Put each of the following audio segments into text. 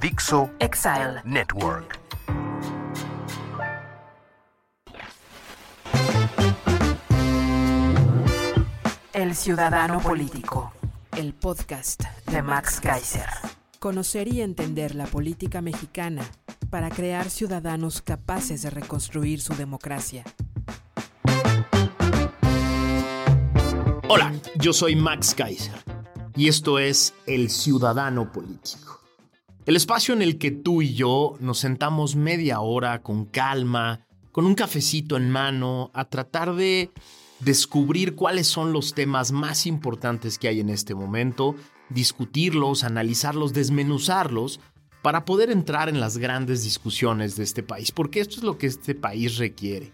Dixo Exile. Network. El Ciudadano Político. El podcast De Max Kaiser. Conocer y entender la política mexicana para crear ciudadanos capaces de reconstruir su democracia. Hola, yo soy Max Kaiser y esto es El Ciudadano Político. El espacio en el que tú y yo nos sentamos media hora con calma, con un cafecito en mano, a tratar de descubrir cuáles son los temas más importantes que hay en este momento, discutirlos, analizarlos, desmenuzarlos, para poder entrar en las grandes discusiones de este país, porque esto es lo que este país requiere.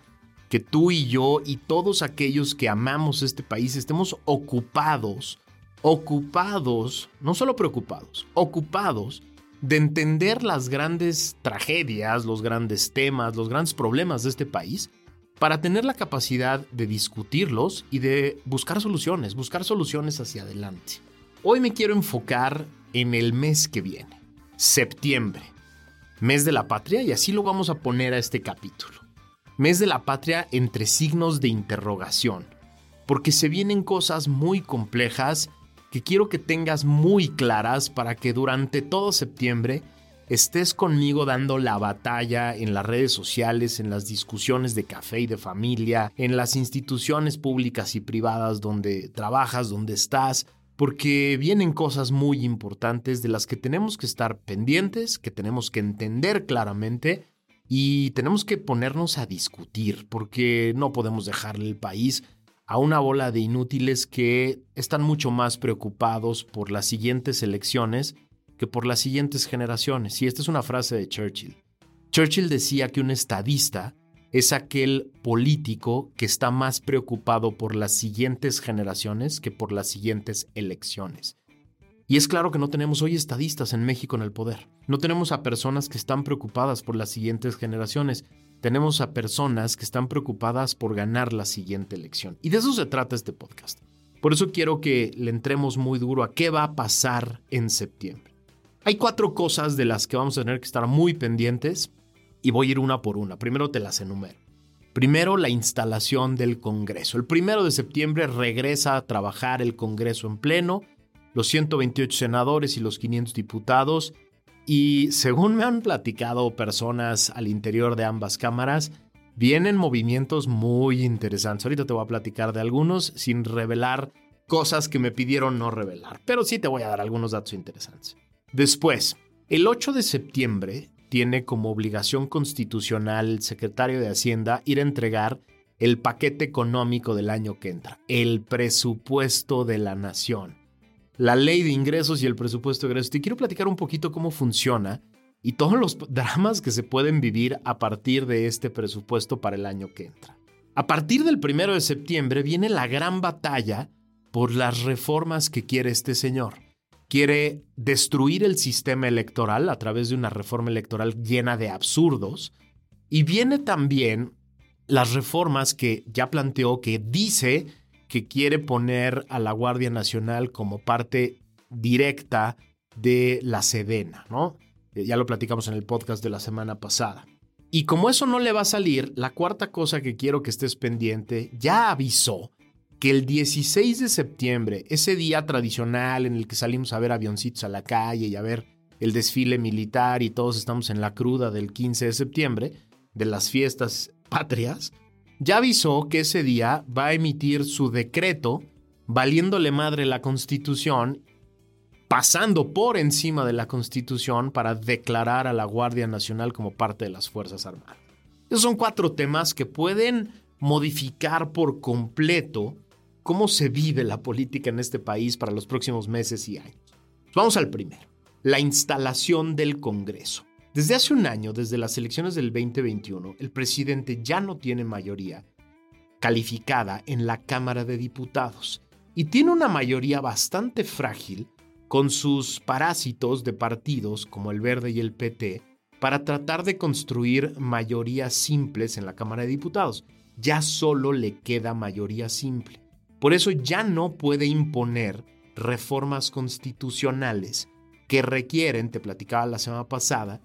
Que tú y yo y todos aquellos que amamos este país estemos ocupados, ocupados, no solo preocupados, ocupados de entender las grandes tragedias, los grandes temas, los grandes problemas de este país para tener la capacidad de discutirlos y de buscar soluciones, buscar soluciones hacia adelante. Hoy me quiero enfocar en el mes que viene, septiembre, mes de la patria, y así lo vamos a poner a este capítulo. Mes de la patria entre signos de interrogación, porque se vienen cosas muy complejas que quiero que tengas muy claras para que durante todo septiembre estés conmigo dando la batalla en las redes sociales, en las discusiones de café y de familia, en las instituciones públicas y privadas donde trabajas, donde estás, porque vienen cosas muy importantes de las que tenemos que estar pendientes, que tenemos que entender claramente y tenemos que ponernos a discutir, porque no podemos dejarle el país a una bola de inútiles que están mucho más preocupados por las siguientes elecciones que por las siguientes generaciones. Y esta es una frase de Churchill. Churchill decía que un estadista es aquel político que está más preocupado por las siguientes generaciones que por las siguientes elecciones. Y es claro que no tenemos hoy estadistas en México en el poder. No tenemos a personas que están preocupadas por las siguientes generaciones. Tenemos a personas que están preocupadas por ganar la siguiente elección. Y de eso se trata este podcast. Por eso quiero que le entremos muy duro a qué va a pasar en septiembre. Hay cuatro cosas de las que vamos a tener que estar muy pendientes y voy a ir una por una. Primero te las enumero. Primero, la instalación del Congreso. El primero de septiembre regresa a trabajar el Congreso en pleno, los 128 senadores y los 500 diputados. Y según me han platicado personas al interior de ambas cámaras, vienen movimientos muy interesantes. Ahorita te voy a platicar de algunos sin revelar cosas que me pidieron no revelar, pero sí te voy a dar algunos datos interesantes. Después, el 8 de septiembre tiene como obligación constitucional el secretario de Hacienda ir a entregar el paquete económico del año que entra, el presupuesto de la nación, la ley de ingresos y el presupuesto de ingresos. Te quiero platicar un poquito cómo funciona y todos los dramas que se pueden vivir a partir de este presupuesto para el año que entra. A partir del 1 de septiembre viene la gran batalla por las reformas que quiere este señor quiere destruir el sistema electoral a través de una reforma electoral llena de absurdos. Y viene también las reformas que ya planteó, que dice que quiere poner a la Guardia Nacional como parte directa de la Sedena, ¿no? Eh, ya lo platicamos en el podcast de la semana pasada. Y como eso no le va a salir, la cuarta cosa que quiero que estés pendiente, ya avisó que el 16 de septiembre, ese día tradicional en el que salimos a ver avioncitos a la calle y a ver el desfile militar y todos estamos en la cruda del 15 de septiembre, de las fiestas patrias, ya avisó que ese día va a emitir su decreto valiéndole madre la constitución, pasando por encima de la constitución para declarar a la Guardia Nacional como parte de las Fuerzas Armadas. Esos son cuatro temas que pueden modificar por completo cómo se vive la política en este país para los próximos meses y años. Vamos al primero, la instalación del Congreso. Desde hace un año, desde las elecciones del 2021, el presidente ya no tiene mayoría calificada en la Cámara de Diputados y tiene una mayoría bastante frágil con sus parásitos de partidos como el Verde y el PT para tratar de construir mayorías simples en la Cámara de Diputados. Ya solo le queda mayoría simple. Por eso ya no puede imponer reformas constitucionales que requieren, te platicaba la semana pasada,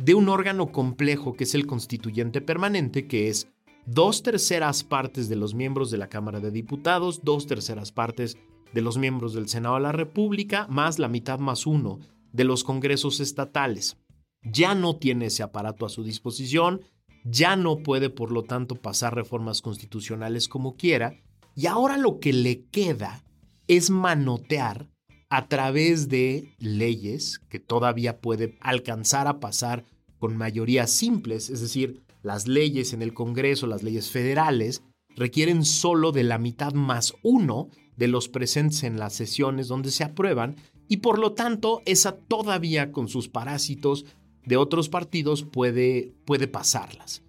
de un órgano complejo que es el constituyente permanente, que es dos terceras partes de los miembros de la Cámara de Diputados, dos terceras partes de los miembros del Senado de la República, más la mitad más uno de los congresos estatales. Ya no tiene ese aparato a su disposición, ya no puede por lo tanto pasar reformas constitucionales como quiera, y ahora lo que le queda es manotear a través de leyes que todavía puede alcanzar a pasar con mayorías simples, es decir, las leyes en el Congreso, las leyes federales, requieren solo de la mitad más uno de los presentes en las sesiones donde se aprueban y por lo tanto esa todavía con sus parásitos de otros partidos puede, puede pasarlas.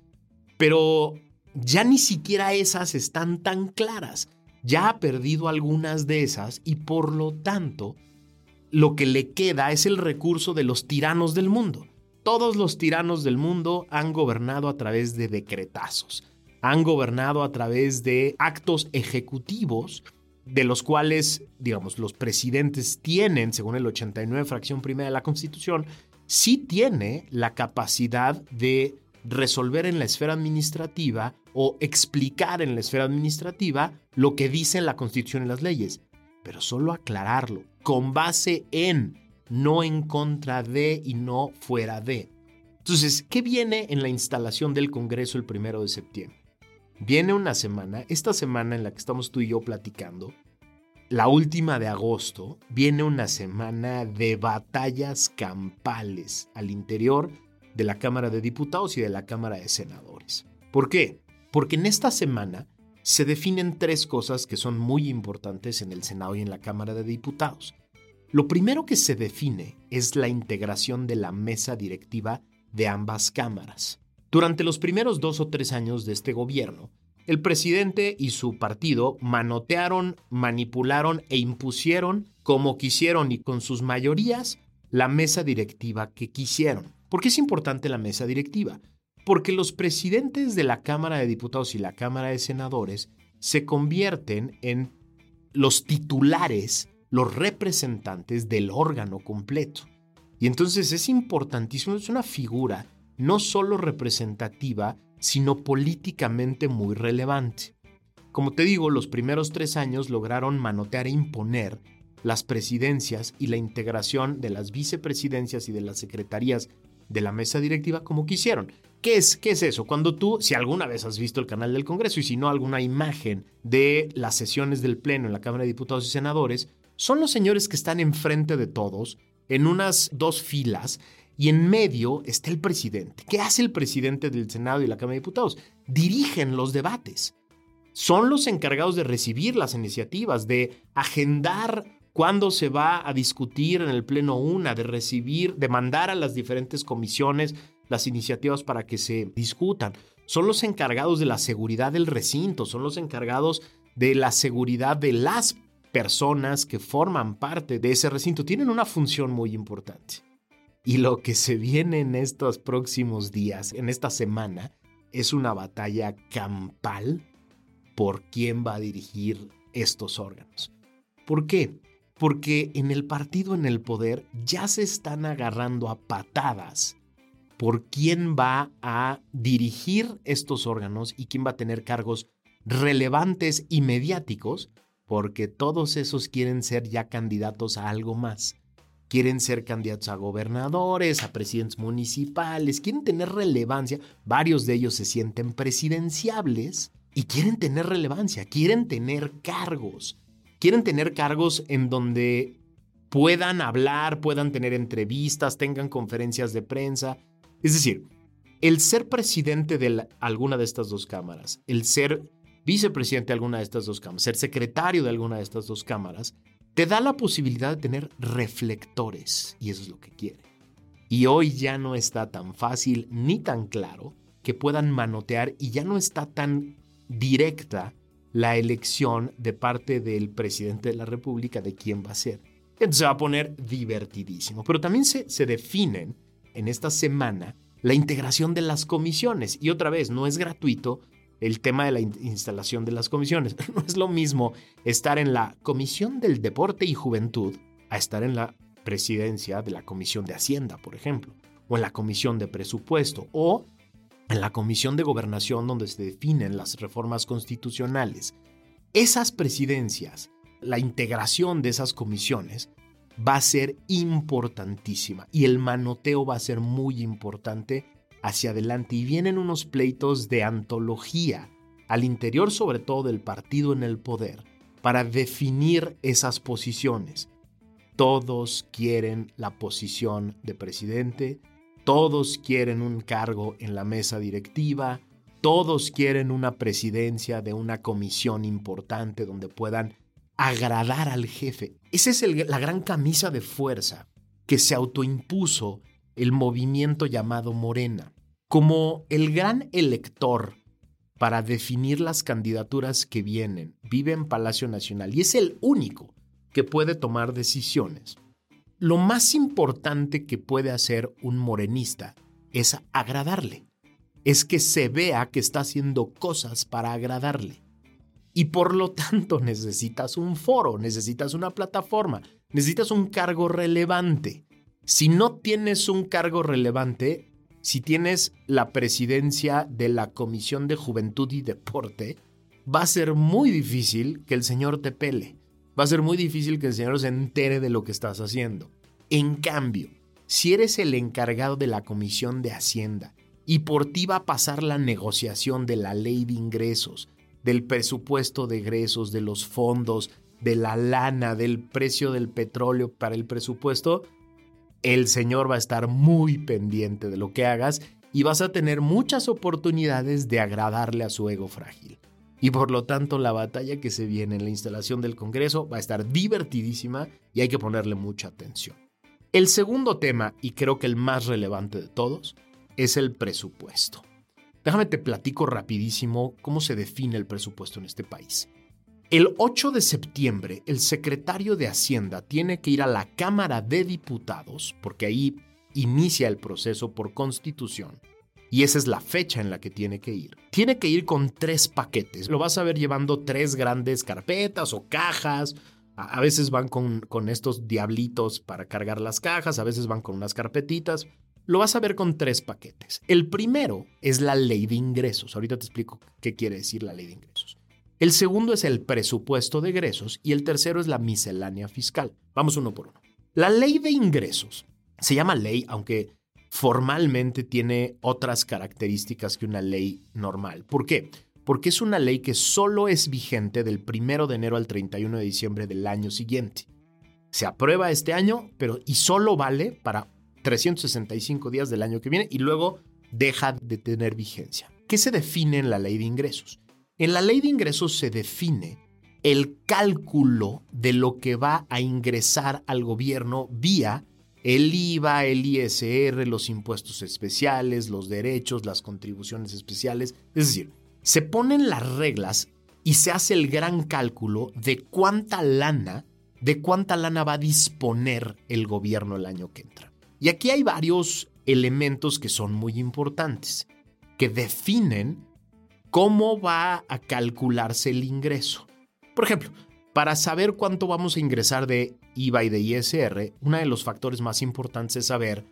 Pero ya ni siquiera esas están tan claras ya ha perdido algunas de esas y por lo tanto lo que le queda es el recurso de los tiranos del mundo. Todos los tiranos del mundo han gobernado a través de decretazos, han gobernado a través de actos ejecutivos de los cuales, digamos, los presidentes tienen, según el 89 fracción primera de la Constitución, sí tiene la capacidad de resolver en la esfera administrativa o explicar en la esfera administrativa lo que dice la Constitución y las leyes, pero solo aclararlo, con base en, no en contra de y no fuera de. Entonces, ¿qué viene en la instalación del Congreso el primero de septiembre? Viene una semana, esta semana en la que estamos tú y yo platicando, la última de agosto, viene una semana de batallas campales al interior de la Cámara de Diputados y de la Cámara de Senadores. ¿Por qué? Porque en esta semana se definen tres cosas que son muy importantes en el Senado y en la Cámara de Diputados. Lo primero que se define es la integración de la mesa directiva de ambas cámaras. Durante los primeros dos o tres años de este gobierno, el presidente y su partido manotearon, manipularon e impusieron como quisieron y con sus mayorías la mesa directiva que quisieron. ¿Por qué es importante la mesa directiva? Porque los presidentes de la Cámara de Diputados y la Cámara de Senadores se convierten en los titulares, los representantes del órgano completo. Y entonces es importantísimo, es una figura no solo representativa, sino políticamente muy relevante. Como te digo, los primeros tres años lograron manotear e imponer las presidencias y la integración de las vicepresidencias y de las secretarías de la mesa directiva como quisieron. ¿Qué es, ¿Qué es eso? Cuando tú, si alguna vez has visto el canal del Congreso y si no alguna imagen de las sesiones del Pleno en la Cámara de Diputados y Senadores, son los señores que están enfrente de todos, en unas dos filas, y en medio está el presidente. ¿Qué hace el presidente del Senado y la Cámara de Diputados? Dirigen los debates. Son los encargados de recibir las iniciativas, de agendar cuándo se va a discutir en el Pleno una, de recibir, de mandar a las diferentes comisiones las iniciativas para que se discutan. Son los encargados de la seguridad del recinto, son los encargados de la seguridad de las personas que forman parte de ese recinto. Tienen una función muy importante. Y lo que se viene en estos próximos días, en esta semana, es una batalla campal por quién va a dirigir estos órganos. ¿Por qué? Porque en el partido en el poder ya se están agarrando a patadas por quién va a dirigir estos órganos y quién va a tener cargos relevantes y mediáticos, porque todos esos quieren ser ya candidatos a algo más. Quieren ser candidatos a gobernadores, a presidentes municipales, quieren tener relevancia. Varios de ellos se sienten presidenciables y quieren tener relevancia, quieren tener cargos quieren tener cargos en donde puedan hablar, puedan tener entrevistas, tengan conferencias de prensa. Es decir, el ser presidente de alguna de estas dos cámaras, el ser vicepresidente de alguna de estas dos cámaras, ser secretario de alguna de estas dos cámaras, te da la posibilidad de tener reflectores y eso es lo que quiere. Y hoy ya no está tan fácil ni tan claro que puedan manotear y ya no está tan directa la elección de parte del presidente de la República de quién va a ser. Entonces se va a poner divertidísimo. Pero también se, se definen en esta semana la integración de las comisiones. Y otra vez, no es gratuito el tema de la instalación de las comisiones. No es lo mismo estar en la Comisión del Deporte y Juventud a estar en la presidencia de la Comisión de Hacienda, por ejemplo, o en la Comisión de Presupuesto, o en la Comisión de Gobernación donde se definen las reformas constitucionales. Esas presidencias, la integración de esas comisiones, va a ser importantísima y el manoteo va a ser muy importante hacia adelante y vienen unos pleitos de antología al interior sobre todo del partido en el poder para definir esas posiciones. Todos quieren la posición de presidente, todos quieren un cargo en la mesa directiva, todos quieren una presidencia de una comisión importante donde puedan agradar al jefe. Esa es la gran camisa de fuerza que se autoimpuso el movimiento llamado Morena. Como el gran elector para definir las candidaturas que vienen, vive en Palacio Nacional y es el único que puede tomar decisiones. Lo más importante que puede hacer un morenista es agradarle. Es que se vea que está haciendo cosas para agradarle. Y por lo tanto necesitas un foro, necesitas una plataforma, necesitas un cargo relevante. Si no tienes un cargo relevante, si tienes la presidencia de la Comisión de Juventud y Deporte, va a ser muy difícil que el señor te pele. Va a ser muy difícil que el señor se entere de lo que estás haciendo. En cambio, si eres el encargado de la Comisión de Hacienda y por ti va a pasar la negociación de la ley de ingresos, del presupuesto de egresos, de los fondos, de la lana, del precio del petróleo para el presupuesto, el Señor va a estar muy pendiente de lo que hagas y vas a tener muchas oportunidades de agradarle a su ego frágil. Y por lo tanto la batalla que se viene en la instalación del Congreso va a estar divertidísima y hay que ponerle mucha atención. El segundo tema, y creo que el más relevante de todos, es el presupuesto. Déjame te platico rapidísimo cómo se define el presupuesto en este país. El 8 de septiembre, el secretario de Hacienda tiene que ir a la Cámara de Diputados, porque ahí inicia el proceso por constitución, y esa es la fecha en la que tiene que ir. Tiene que ir con tres paquetes. Lo vas a ver llevando tres grandes carpetas o cajas. A veces van con, con estos diablitos para cargar las cajas, a veces van con unas carpetitas lo vas a ver con tres paquetes. El primero es la ley de ingresos. Ahorita te explico qué quiere decir la ley de ingresos. El segundo es el presupuesto de egresos y el tercero es la miscelánea fiscal. Vamos uno por uno. La ley de ingresos se llama ley, aunque formalmente tiene otras características que una ley normal. ¿Por qué? Porque es una ley que solo es vigente del 1 de enero al 31 de diciembre del año siguiente. Se aprueba este año, pero y solo vale para 365 días del año que viene y luego deja de tener vigencia. ¿Qué se define en la ley de ingresos? En la ley de ingresos se define el cálculo de lo que va a ingresar al gobierno vía el IVA, el ISR, los impuestos especiales, los derechos, las contribuciones especiales. Es decir, se ponen las reglas y se hace el gran cálculo de cuánta lana, de cuánta lana va a disponer el gobierno el año que entra. Y aquí hay varios elementos que son muy importantes, que definen cómo va a calcularse el ingreso. Por ejemplo, para saber cuánto vamos a ingresar de IVA y de ISR, uno de los factores más importantes es saber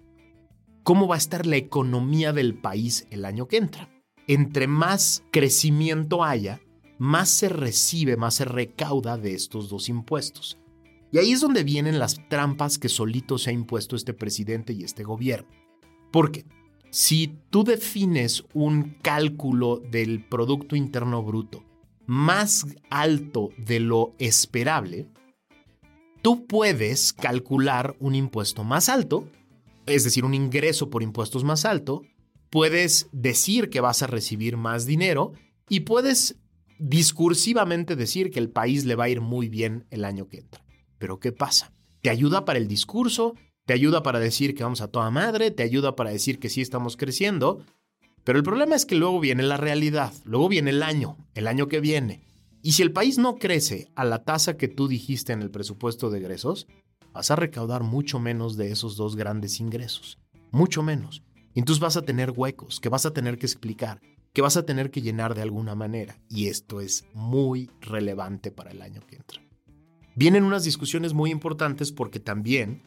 cómo va a estar la economía del país el año que entra. Entre más crecimiento haya, más se recibe, más se recauda de estos dos impuestos. Y ahí es donde vienen las trampas que solito se ha impuesto este presidente y este gobierno. Porque si tú defines un cálculo del Producto Interno Bruto más alto de lo esperable, tú puedes calcular un impuesto más alto, es decir, un ingreso por impuestos más alto, puedes decir que vas a recibir más dinero y puedes discursivamente decir que el país le va a ir muy bien el año que entra. Pero ¿qué pasa? Te ayuda para el discurso, te ayuda para decir que vamos a toda madre, te ayuda para decir que sí estamos creciendo, pero el problema es que luego viene la realidad, luego viene el año, el año que viene. Y si el país no crece a la tasa que tú dijiste en el presupuesto de egresos, vas a recaudar mucho menos de esos dos grandes ingresos, mucho menos. Y entonces vas a tener huecos que vas a tener que explicar, que vas a tener que llenar de alguna manera. Y esto es muy relevante para el año que entra. Vienen unas discusiones muy importantes porque también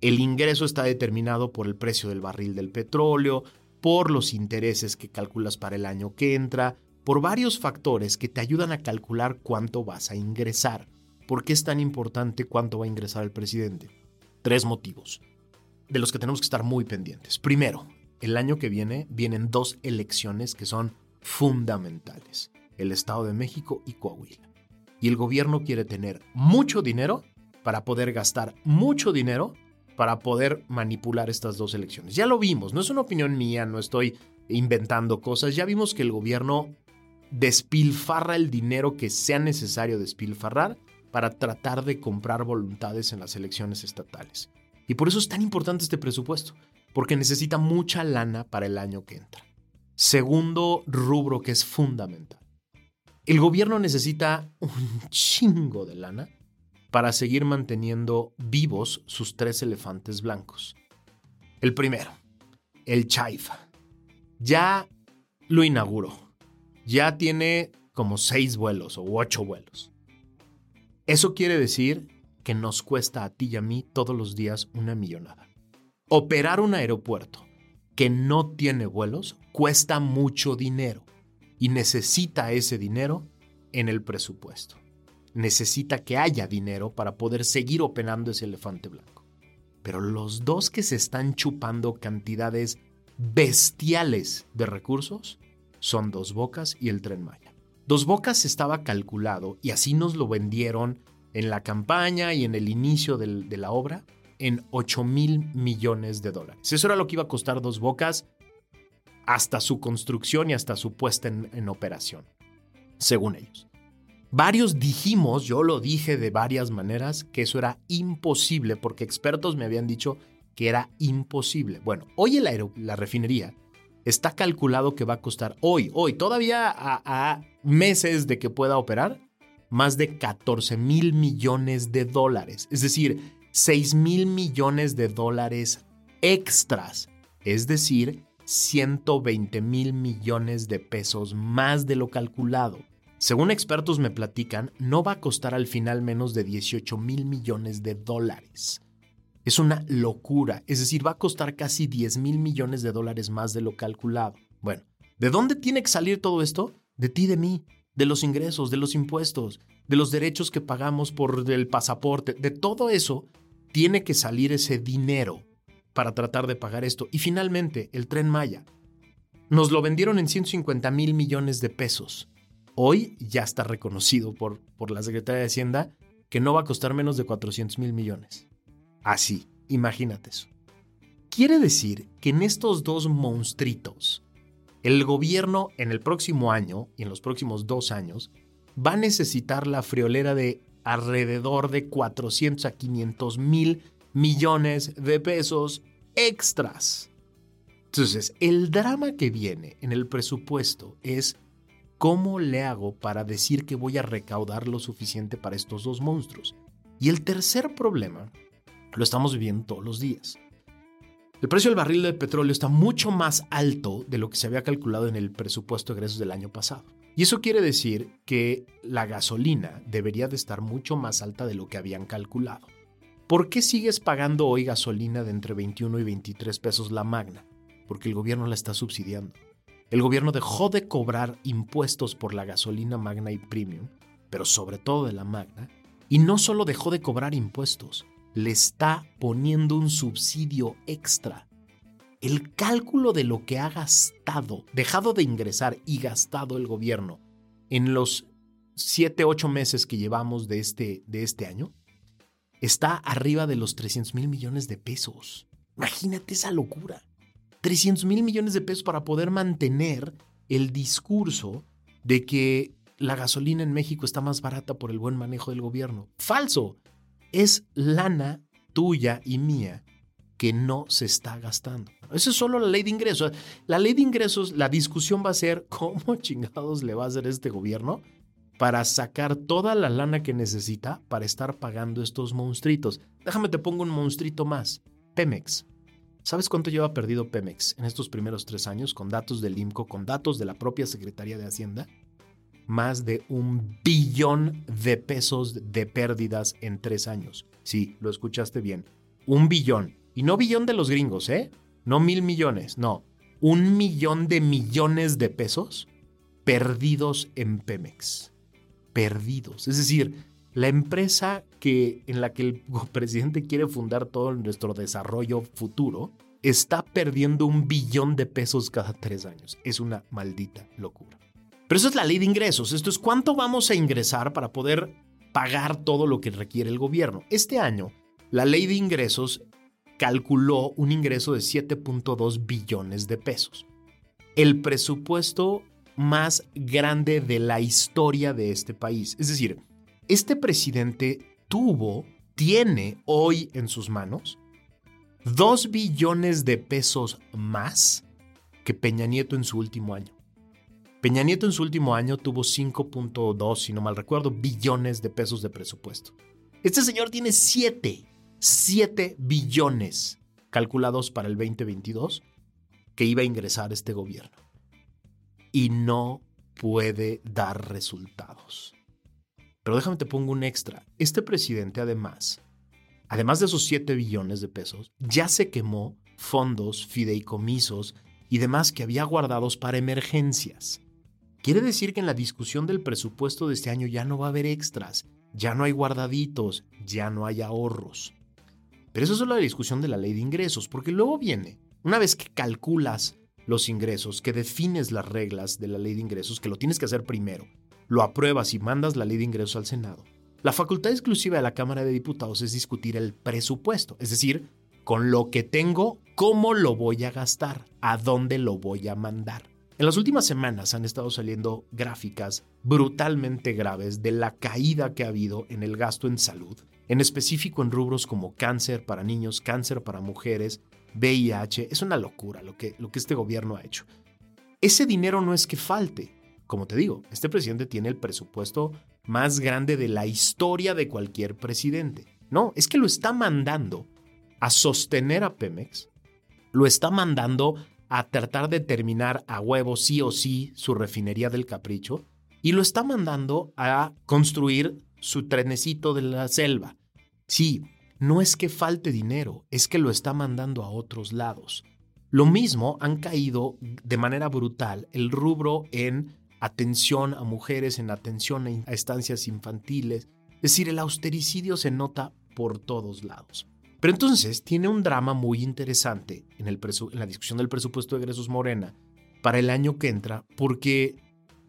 el ingreso está determinado por el precio del barril del petróleo, por los intereses que calculas para el año que entra, por varios factores que te ayudan a calcular cuánto vas a ingresar. ¿Por qué es tan importante cuánto va a ingresar el presidente? Tres motivos de los que tenemos que estar muy pendientes. Primero, el año que viene vienen dos elecciones que son fundamentales, el Estado de México y Coahuila. Y el gobierno quiere tener mucho dinero para poder gastar mucho dinero para poder manipular estas dos elecciones. Ya lo vimos, no es una opinión mía, no estoy inventando cosas, ya vimos que el gobierno despilfarra el dinero que sea necesario despilfarrar para tratar de comprar voluntades en las elecciones estatales. Y por eso es tan importante este presupuesto, porque necesita mucha lana para el año que entra. Segundo rubro que es fundamental. El gobierno necesita un chingo de lana para seguir manteniendo vivos sus tres elefantes blancos. El primero, el Chaifa. Ya lo inauguró. Ya tiene como seis vuelos o ocho vuelos. Eso quiere decir que nos cuesta a ti y a mí todos los días una millonada. Operar un aeropuerto que no tiene vuelos cuesta mucho dinero y necesita ese dinero en el presupuesto. Necesita que haya dinero para poder seguir operando ese elefante blanco. Pero los dos que se están chupando cantidades bestiales de recursos son Dos Bocas y el Tren Maya. Dos Bocas estaba calculado y así nos lo vendieron en la campaña y en el inicio de la obra en 8 mil millones de dólares. Eso era lo que iba a costar Dos Bocas hasta su construcción y hasta su puesta en, operación, según ellos. Varios dijimos, yo lo dije de varias maneras, que eso era imposible porque expertos me habían dicho que era imposible. Bueno, hoy la refinería está calculado que va a costar hoy, hoy, todavía a, meses de que pueda operar, más de 14 mil millones de dólares. Es decir, 6 mil millones de dólares extras. Es decir, 120 mil millones de pesos más de lo calculado. Según expertos me platican, no va a costar al final menos de 18 mil millones de dólares. Es una locura, es decir, va a costar casi 10 mil millones de dólares más de lo calculado. Bueno, ¿de dónde tiene que salir todo esto? De ti, de mí de los ingresos, de los impuestos, de los derechos que pagamos por el pasaporte, de todo eso, tiene que salir ese dinero para tratar de pagar esto. Y finalmente, el tren Maya. Nos lo vendieron en 150 mil millones de pesos. Hoy ya está reconocido por, por la Secretaría de Hacienda que no va a costar menos de 400 mil millones. Así, imagínate eso. Quiere decir que en estos dos monstruitos, el gobierno en el próximo año y en los próximos dos años va a necesitar la friolera de alrededor de 400 a 500 mil millones de pesos extras. Entonces, el drama que viene en el presupuesto es cómo le hago para decir que voy a recaudar lo suficiente para estos dos monstruos. Y el tercer problema lo estamos viviendo todos los días. El precio del barril de petróleo está mucho más alto de lo que se había calculado en el presupuesto de egresos del año pasado. Y eso quiere decir que la gasolina debería de estar mucho más alta de lo que habían calculado. ¿Por qué sigues pagando hoy gasolina de entre 21 y 23 pesos la magna? Porque el gobierno la está subsidiando. El gobierno dejó de cobrar impuestos por la gasolina magna y premium, pero sobre todo de la magna, y no solo dejó de cobrar impuestos, le está poniendo un subsidio extra. El cálculo de lo que ha gastado, dejado de ingresar y gastado el gobierno en los 7, 8 meses que llevamos de este, de este año, está arriba de los 300 mil millones de pesos. Imagínate esa locura. 300 mil millones de pesos para poder mantener el discurso de que la gasolina en México está más barata por el buen manejo del gobierno. Falso. Es lana tuya y mía que no se está gastando. Eso es solo la ley de ingresos. La ley de ingresos, la discusión va a ser cómo chingados le va a hacer este gobierno para sacar toda la lana que necesita para estar pagando estos monstruitos. Déjame te pongo un monstruito más. Pemex. ¿Sabes cuánto lleva perdido Pemex en estos primeros tres años con datos del IMCO, con datos de la propia Secretaría de Hacienda? Más de un billón de pesos de pérdidas en tres años. Sí, lo escuchaste bien. Un billón. Y no billón de los gringos, ¿eh? No mil millones, no. Un millón de millones de pesos perdidos en Pemex. Perdidos. Es decir, la empresa que, en la que el presidente quiere fundar todo nuestro desarrollo futuro está perdiendo un billón de pesos cada tres años. Es una maldita locura. Pero eso es la ley de ingresos. Esto es cuánto vamos a ingresar para poder pagar todo lo que requiere el gobierno. Este año, la ley de ingresos calculó un ingreso de 7.2 billones de pesos. El presupuesto más grande de la historia de este país. Es decir, este presidente tuvo, tiene hoy en sus manos 2 billones de pesos más que Peña Nieto en su último año. Peña Nieto en su último año tuvo 5.2, si no mal recuerdo, billones de pesos de presupuesto. Este señor tiene 7 7 billones calculados para el 2022 que iba a ingresar este gobierno. Y no puede dar resultados. Pero déjame te pongo un extra. Este presidente además, además de esos 7 billones de pesos, ya se quemó fondos, fideicomisos y demás que había guardados para emergencias. Quiere decir que en la discusión del presupuesto de este año ya no va a haber extras, ya no hay guardaditos, ya no hay ahorros. Pero eso es solo la discusión de la ley de ingresos, porque luego viene, una vez que calculas los ingresos, que defines las reglas de la ley de ingresos, que lo tienes que hacer primero, lo apruebas y mandas la ley de ingresos al Senado. La facultad exclusiva de la Cámara de Diputados es discutir el presupuesto, es decir, con lo que tengo, cómo lo voy a gastar, a dónde lo voy a mandar. En las últimas semanas han estado saliendo gráficas brutalmente graves de la caída que ha habido en el gasto en salud en específico en rubros como cáncer para niños, cáncer para mujeres, VIH. Es una locura lo que, lo que este gobierno ha hecho. Ese dinero no es que falte. Como te digo, este presidente tiene el presupuesto más grande de la historia de cualquier presidente. No, es que lo está mandando a sostener a Pemex, lo está mandando a tratar de terminar a huevo sí o sí su refinería del capricho y lo está mandando a construir su trenecito de la selva. Sí, no es que falte dinero, es que lo está mandando a otros lados. Lo mismo han caído de manera brutal el rubro en atención a mujeres, en atención a estancias infantiles. Es decir, el austericidio se nota por todos lados. Pero entonces tiene un drama muy interesante en, la discusión del presupuesto de egresos Morena para el año que entra, porque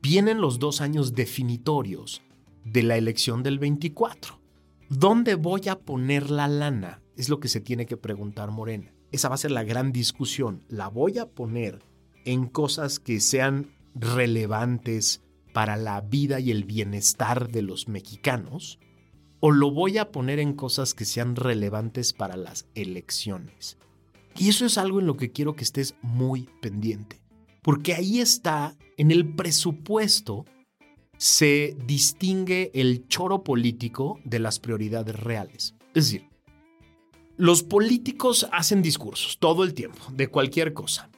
vienen los dos años definitorios de la elección del 24. ¿Dónde voy a poner la lana? Es lo que se tiene que preguntar Morena. Esa va a ser la gran discusión. ¿La voy a poner en cosas que sean relevantes para la vida y el bienestar de los mexicanos? ¿O lo voy a poner en cosas que sean relevantes para las elecciones? Y eso es algo en lo que quiero que estés muy pendiente. Porque ahí está en el presupuesto se distingue el choro político de las prioridades reales. Es decir, los políticos hacen discursos todo el tiempo, de cualquier cosa.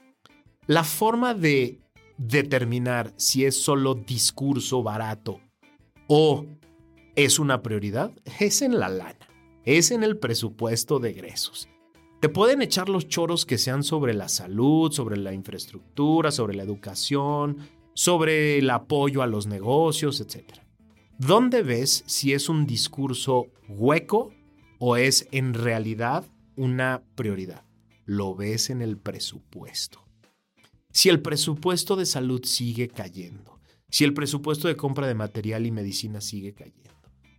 La forma de determinar si es solo discurso barato o es una prioridad es en la lana, es en el presupuesto de egresos. Te pueden echar los choros que sean sobre la salud, sobre la infraestructura, sobre la educación, sobre el apoyo a los negocios, etc. ¿Dónde ves si es un discurso hueco o es en realidad una prioridad? Lo ves en el presupuesto. Si el presupuesto de salud sigue cayendo, si el presupuesto de compra de material y medicina sigue cayendo,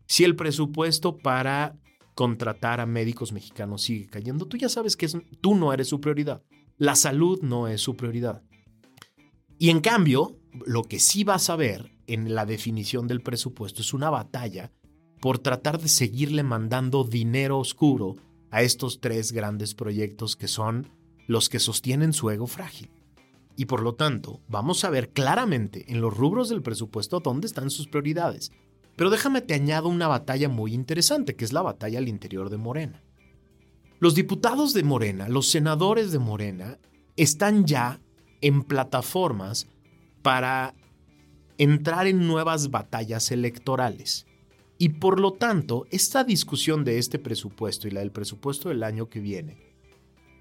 si el presupuesto para contratar a médicos mexicanos sigue cayendo, tú ya sabes que tú no eres su prioridad. La salud no es su prioridad. Y en cambio, lo que sí vas a ver en la definición del presupuesto es una batalla por tratar de seguirle mandando dinero oscuro a estos tres grandes proyectos que son los que sostienen su ego frágil. Y por lo tanto, vamos a ver claramente en los rubros del presupuesto dónde están sus prioridades. Pero déjame te añado una batalla muy interesante, que es la batalla al interior de Morena. Los diputados de Morena, los senadores de Morena, están ya en plataformas para entrar en nuevas batallas electorales. Y por lo tanto, esta discusión de este presupuesto y la del presupuesto del año que viene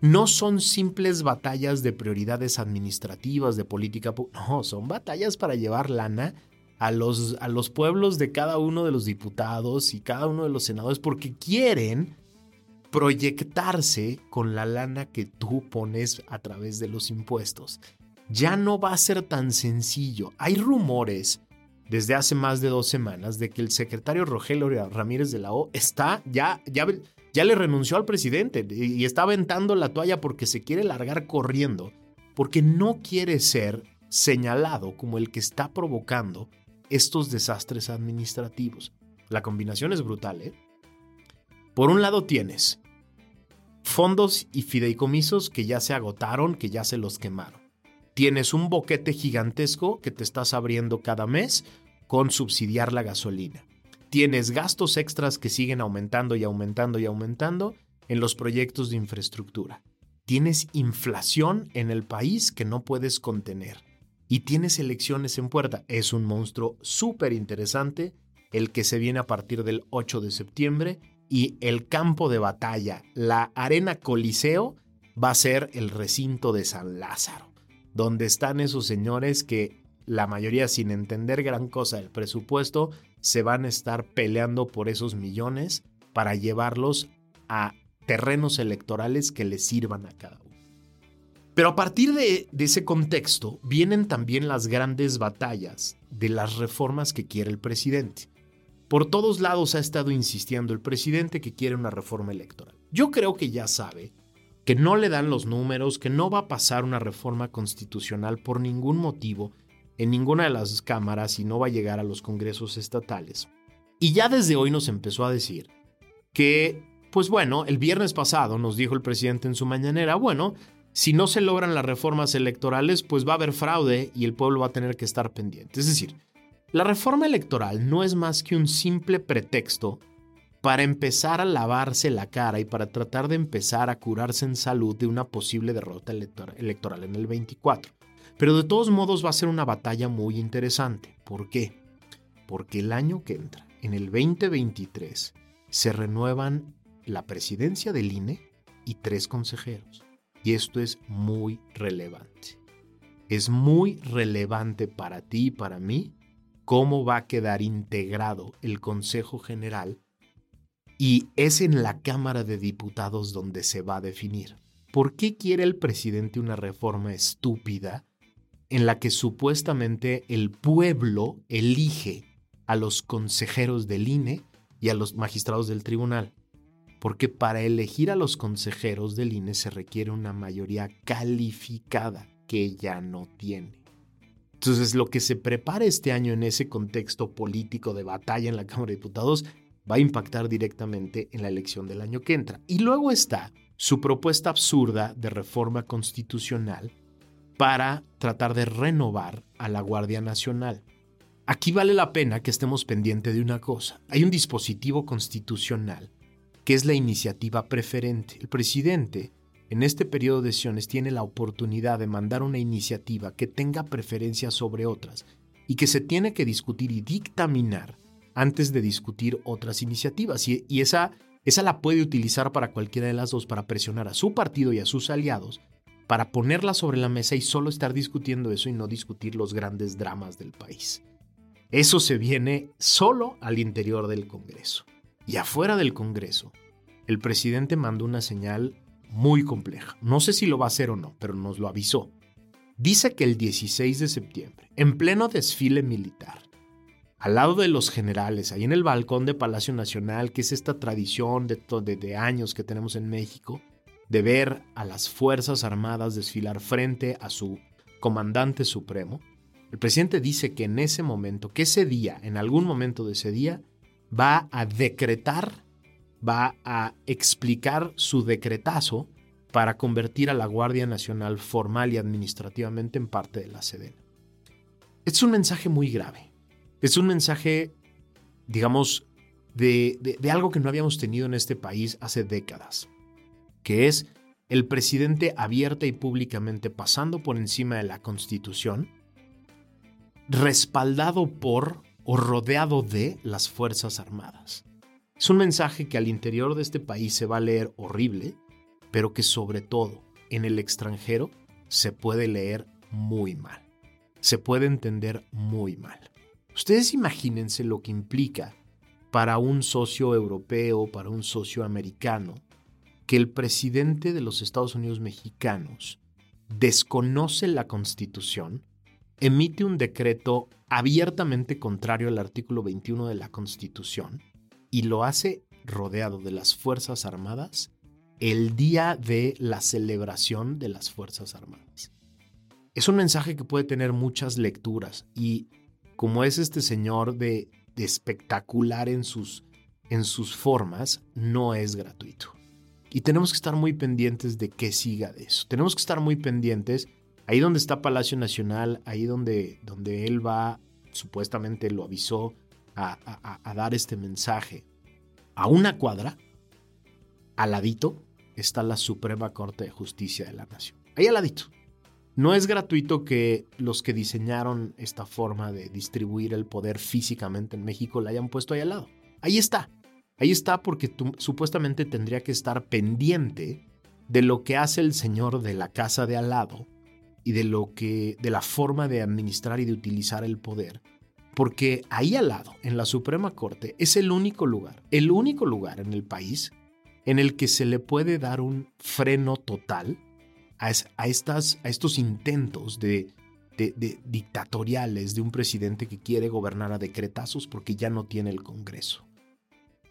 no son simples batallas de prioridades administrativas, de política, no, son batallas para llevar lana a los, a los pueblos de cada uno de los diputados y cada uno de los senadores porque quieren proyectarse con la lana que tú pones a través de los impuestos. Ya no va a ser tan sencillo. Hay rumores desde hace más de dos semanas de que el secretario Rogelio Ramírez de la O está ya, ya, ya le renunció al presidente y está aventando la toalla porque se quiere largar corriendo, porque no quiere ser señalado como el que está provocando estos desastres administrativos. La combinación es brutal, ¿eh? Por un lado tienes fondos y fideicomisos que ya se agotaron, que ya se los quemaron. Tienes un boquete gigantesco que te estás abriendo cada mes con subsidiar la gasolina. Tienes gastos extras que siguen aumentando y aumentando y aumentando en los proyectos de infraestructura. Tienes inflación en el país que no puedes contener. Y tienes elecciones en puerta. Es un monstruo súper interesante el que se viene a partir del 8 de septiembre y el campo de batalla, la arena Coliseo, va a ser el recinto de San Lázaro donde están esos señores que la mayoría sin entender gran cosa del presupuesto se van a estar peleando por esos millones para llevarlos a terrenos electorales que les sirvan a cada uno. Pero a partir de, de, ese contexto vienen también las grandes batallas de las reformas que quiere el presidente. Por todos lados ha estado insistiendo el presidente que quiere una reforma electoral. Yo creo que ya sabe que no le dan los números, que no va a pasar una reforma constitucional por ningún motivo en ninguna de las cámaras y no va a llegar a los congresos estatales. Y ya desde hoy nos empezó a decir que, pues bueno, el viernes pasado nos dijo el presidente en su mañanera, bueno, si no se logran las reformas electorales, pues va a haber fraude y el pueblo va a tener que estar pendiente. Es decir, la reforma electoral no es más que un simple pretexto para empezar a lavarse la cara y para tratar de empezar a curarse en salud de una posible derrota electoral en el 24. Pero de todos modos va a ser una batalla muy interesante. ¿Por qué? Porque el año que entra, en el 2023, se renuevan la presidencia del INE y tres consejeros. Y esto es muy relevante. Es muy relevante para ti y para mí cómo va a quedar integrado el Consejo General y es en la Cámara de Diputados donde se va a definir. ¿Por qué quiere el presidente una reforma estúpida en la que supuestamente el pueblo elige a los consejeros del INE y a los magistrados del tribunal? Porque para elegir a los consejeros del INE se requiere una mayoría calificada que ya no tiene. Entonces, lo que se prepara este año en ese contexto político de batalla en la Cámara de Diputados va a impactar directamente en la elección del año que entra. Y luego está su propuesta absurda de reforma constitucional para tratar de renovar a la Guardia Nacional. Aquí vale la pena que estemos pendientes de una cosa. Hay un dispositivo constitucional que es la iniciativa preferente. El presidente en este periodo de sesiones tiene la oportunidad de mandar una iniciativa que tenga preferencia sobre otras y que se tiene que discutir y dictaminar antes de discutir otras iniciativas. Y, esa, esa la puede utilizar para cualquiera de las dos, para presionar a su partido y a sus aliados, para ponerla sobre la mesa y solo estar discutiendo eso y no discutir los grandes dramas del país. Eso se viene solo al interior del Congreso. Y afuera del Congreso, el presidente mandó una señal muy compleja. No sé si lo va a hacer o no, pero nos lo avisó. Dice que el 16 de septiembre, en pleno desfile militar, al lado de los generales, ahí en el balcón de Palacio Nacional, que es esta tradición de, de, años que tenemos en México, de ver a las Fuerzas Armadas desfilar frente a su comandante supremo, el presidente dice que en ese momento, que ese día, en algún momento de ese día, va a decretar, va a explicar su decretazo para convertir a la Guardia Nacional formal y administrativamente en parte de la Sedena. Es un mensaje muy grave. Es un mensaje, digamos, de, de, algo que no habíamos tenido en este país hace décadas, que es el presidente abierta y públicamente pasando por encima de la Constitución, respaldado por o rodeado de las Fuerzas Armadas. Es un mensaje que al interior de este país se va a leer horrible, pero que sobre todo en el extranjero se puede leer muy mal. Se puede entender muy mal. Ustedes imagínense lo que implica para un socio europeo, para un socio americano, que el presidente de los Estados Unidos mexicanos desconoce la Constitución, emite un decreto abiertamente contrario al artículo 21 de la Constitución y lo hace rodeado de las Fuerzas Armadas el día de la celebración de las Fuerzas Armadas. Es un mensaje que puede tener muchas lecturas y como es este señor de, espectacular en sus, en sus formas, no es gratuito. Y tenemos que estar muy pendientes de qué siga de eso. Tenemos que estar muy pendientes ahí donde está Palacio Nacional, ahí donde, donde él va, supuestamente lo avisó a, dar este mensaje. A una cuadra, al ladito, está la Suprema Corte de Justicia de la Nación. Ahí al ladito. No es gratuito que los que diseñaron esta forma de distribuir el poder físicamente en México la hayan puesto ahí al lado. Ahí está. Ahí está porque tú, supuestamente tendría que estar pendiente de lo que hace el señor de la casa de al lado y de lo que de la forma de administrar y de utilizar el poder, porque ahí al lado, en la Suprema Corte, es el único lugar, el único lugar en el país en el que se le puede dar un freno total a, estas, a estos intentos de, de, dictatoriales de un presidente que quiere gobernar a decretazos porque ya no tiene el Congreso.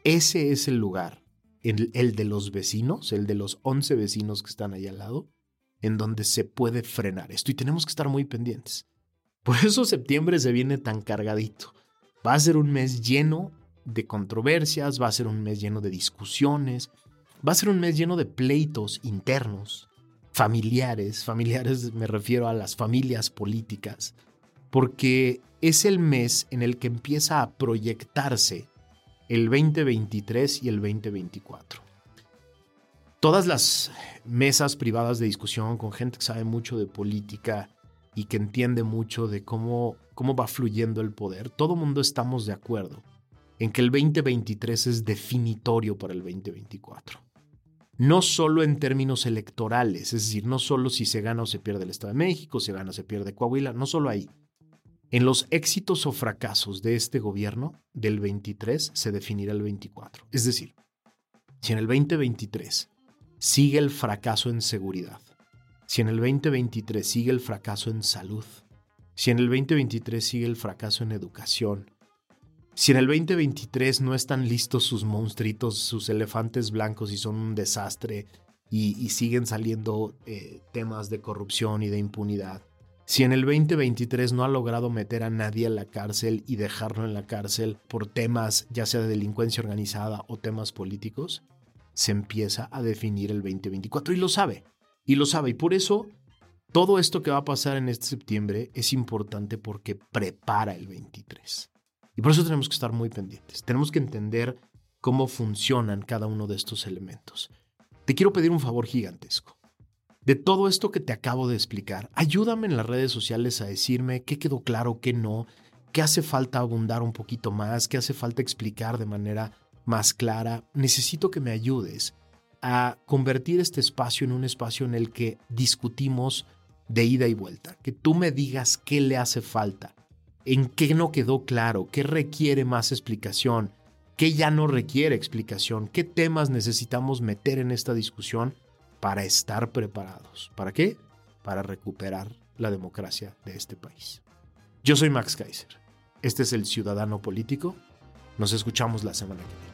Ese es el lugar, el, el de los vecinos, el de los 11 vecinos que están ahí al lado, en donde se puede frenar esto y tenemos que estar muy pendientes. Por eso septiembre se viene tan cargadito. Va a ser un mes lleno de controversias, va a ser un mes lleno de discusiones, va a ser un mes lleno de pleitos internos, familiares, familiares me refiero a las familias políticas, porque es el mes en el que empieza a proyectarse el 2023 y el 2024 todas las mesas privadas de discusión con gente que sabe mucho de política y que entiende mucho de cómo, cómo va fluyendo el poder, todo mundo estamos de acuerdo en que el 2023 es definitorio para el 2024. No solo en términos electorales, es decir, no solo si se gana o se pierde el Estado de México, se gana o se pierde Coahuila, no solo ahí. En los éxitos o fracasos de este gobierno del 23 se definirá el 24. Es decir, si en el 2023 sigue el fracaso en seguridad, si en el 2023 sigue el fracaso en salud, si en el 2023 sigue el fracaso en educación, si en el 2023 no están listos sus monstruitos, sus elefantes blancos y son un desastre y, siguen saliendo eh, temas de corrupción y de impunidad, si en el 2023 no ha logrado meter a nadie a la cárcel y dejarlo en la cárcel por temas ya sea de delincuencia organizada o temas políticos, se empieza a definir el 2024 y lo sabe, y lo sabe. Y por eso todo esto que va a pasar en este septiembre es importante porque prepara el 23. Y por eso tenemos que estar muy pendientes. Tenemos que entender cómo funcionan cada uno de estos elementos. Te quiero pedir un favor gigantesco. De todo esto que te acabo de explicar, ayúdame en las redes sociales a decirme qué quedó claro, qué no, qué hace falta abundar un poquito más, qué hace falta explicar de manera más clara, necesito que me ayudes a convertir este espacio en un espacio en el que discutimos de ida y vuelta, que tú me digas qué le hace falta, en qué no quedó claro, qué requiere más explicación, qué ya no requiere explicación, qué temas necesitamos meter en esta discusión para estar preparados. ¿Para qué? Para recuperar la democracia de este país. Yo soy Max Kaiser. Este es el Ciudadano Político. Nos escuchamos la semana que viene.